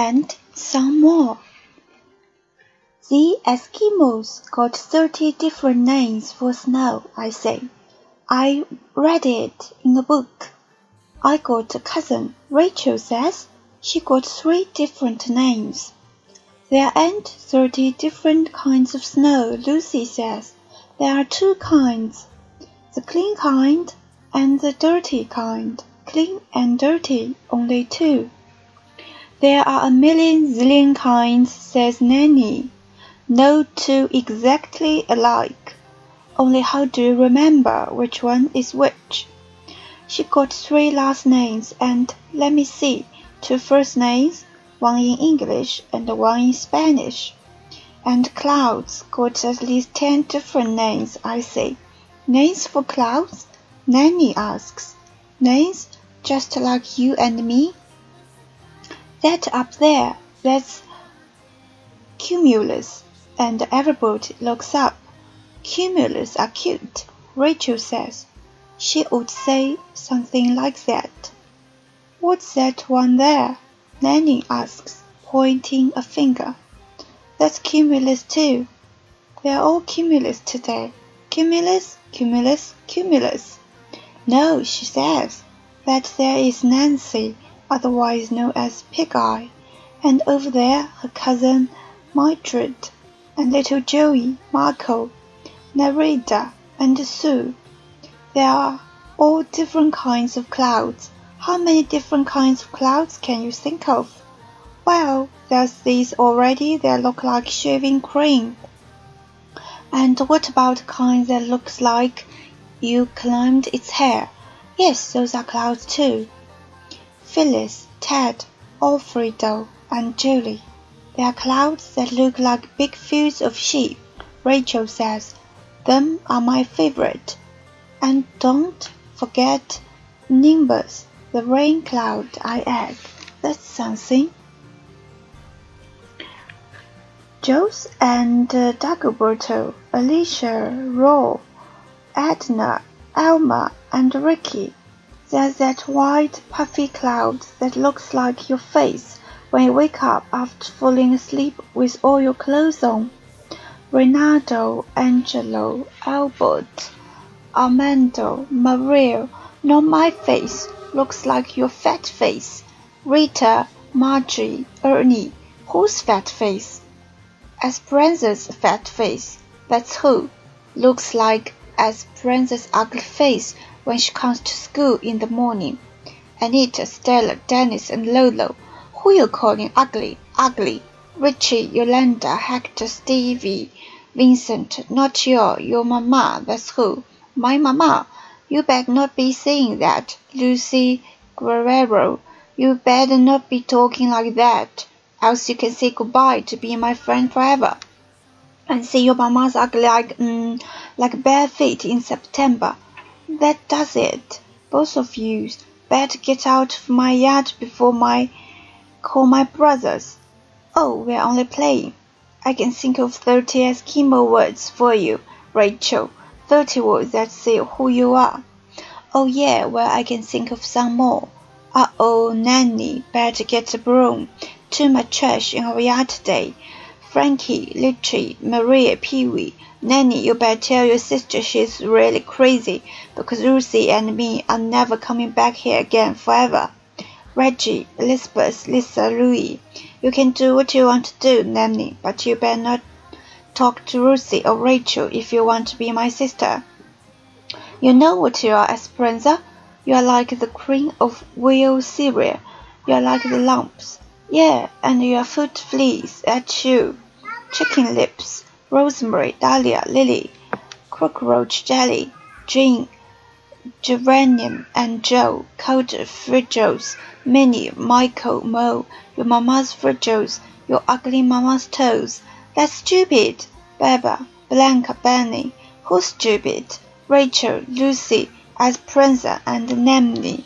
and some more. The Eskimos got thirty different names for snow, I say. I read it in a book. I got a cousin, Rachel says. She got three different names. There ain't thirty different kinds of snow, Lucy says. There are two kinds. The clean kind and the dirty kind. Clean and dirty, only two. There are a million zillion kinds, says Nanny. No two exactly alike. Only how do you remember which one is which? She got three last names and, let me see, two first names, one in English and one in Spanish. And clouds got at least ten different names, I see. Names for clouds? Nanny asks. Names just like you and me? That up there, that's cumulus, and everybody looks up. Cumulus are cute, Rachel says. She would say something like that. What's that one there? Nanny asks, pointing a finger. That's cumulus too. They're all cumulus today. Cumulus, cumulus, cumulus. No, she says, that there is Nancy, otherwise known as Pig Eye, and over there her cousin Mildred, and little Joey, Marco, Nerida, and Sue. There are all different kinds of clouds. How many different kinds of clouds can you think of? Well, there's these already that look like shaving cream. And what about kind that looks like you climbed its hair? Yes, those are clouds too. Phyllis, Ted, Alfredo, and Julie. They are clouds that look like big fields of sheep, Rachel says. Them are my favorite. And don't forget Nimbus, the rain cloud, I add. That's something. Jules and uh, Dagoberto, Alicia, Ro, Edna, Elma, and Ricky. There's that white, puffy cloud that looks like your face when you wake up after falling asleep with all your clothes on. Renato, Angelo, Albert, Armando, Maria, not my face, looks like your fat face. Rita, Margie, Ernie, whose fat face? Esperanza's fat face, that's who. Looks like Esperanza's ugly face when she comes to school in the morning. Anita, Stella, Dennis, and Lolo, who you calling ugly, ugly? Richie, Yolanda, Hector, Stevie, Vincent, not you, your mamma, that's who. My mamma. You better not be saying that, Lucy Guerrero. You better not be talking like that, else you can say goodbye to being my friend forever. And see your mamma's ugly like, mm, like bare feet in September. That does it. Both of you better get out of my yard before my call my brothers. Oh, we're only playing. I can think of thirty Eskimo words for you, Rachel. Thirty words that say who you are. Oh yeah, well I can think of some more. Uh-oh, Nanny, better get a broom. Too much trash in our yard today. Frankie, Licha, Maria, Pee-wee. Nanny, you better tell your sister she's really crazy because Lucy and me are never coming back here again forever. Reggie, Elizabeth, Lisa, Louie. You can do what you want to do, Nanny, but you better not talk to Lucy or Rachel if you want to be my sister. You know what you are, Esperanza? You are like the queen of wheel cereal. You are like the lumps. Yeah, and your foot fleas at you. Chicken lips, rosemary, dahlia, lily, cockroach jelly, gin, geranium, and Joe, cold frijoles. Minnie, Michael, Mo, your mamma's frijoles, your ugly mamma's toes. That's stupid. Baba, Blanca, Benny. Who's stupid? Rachel, Lucy, Esperanza, and Nanny.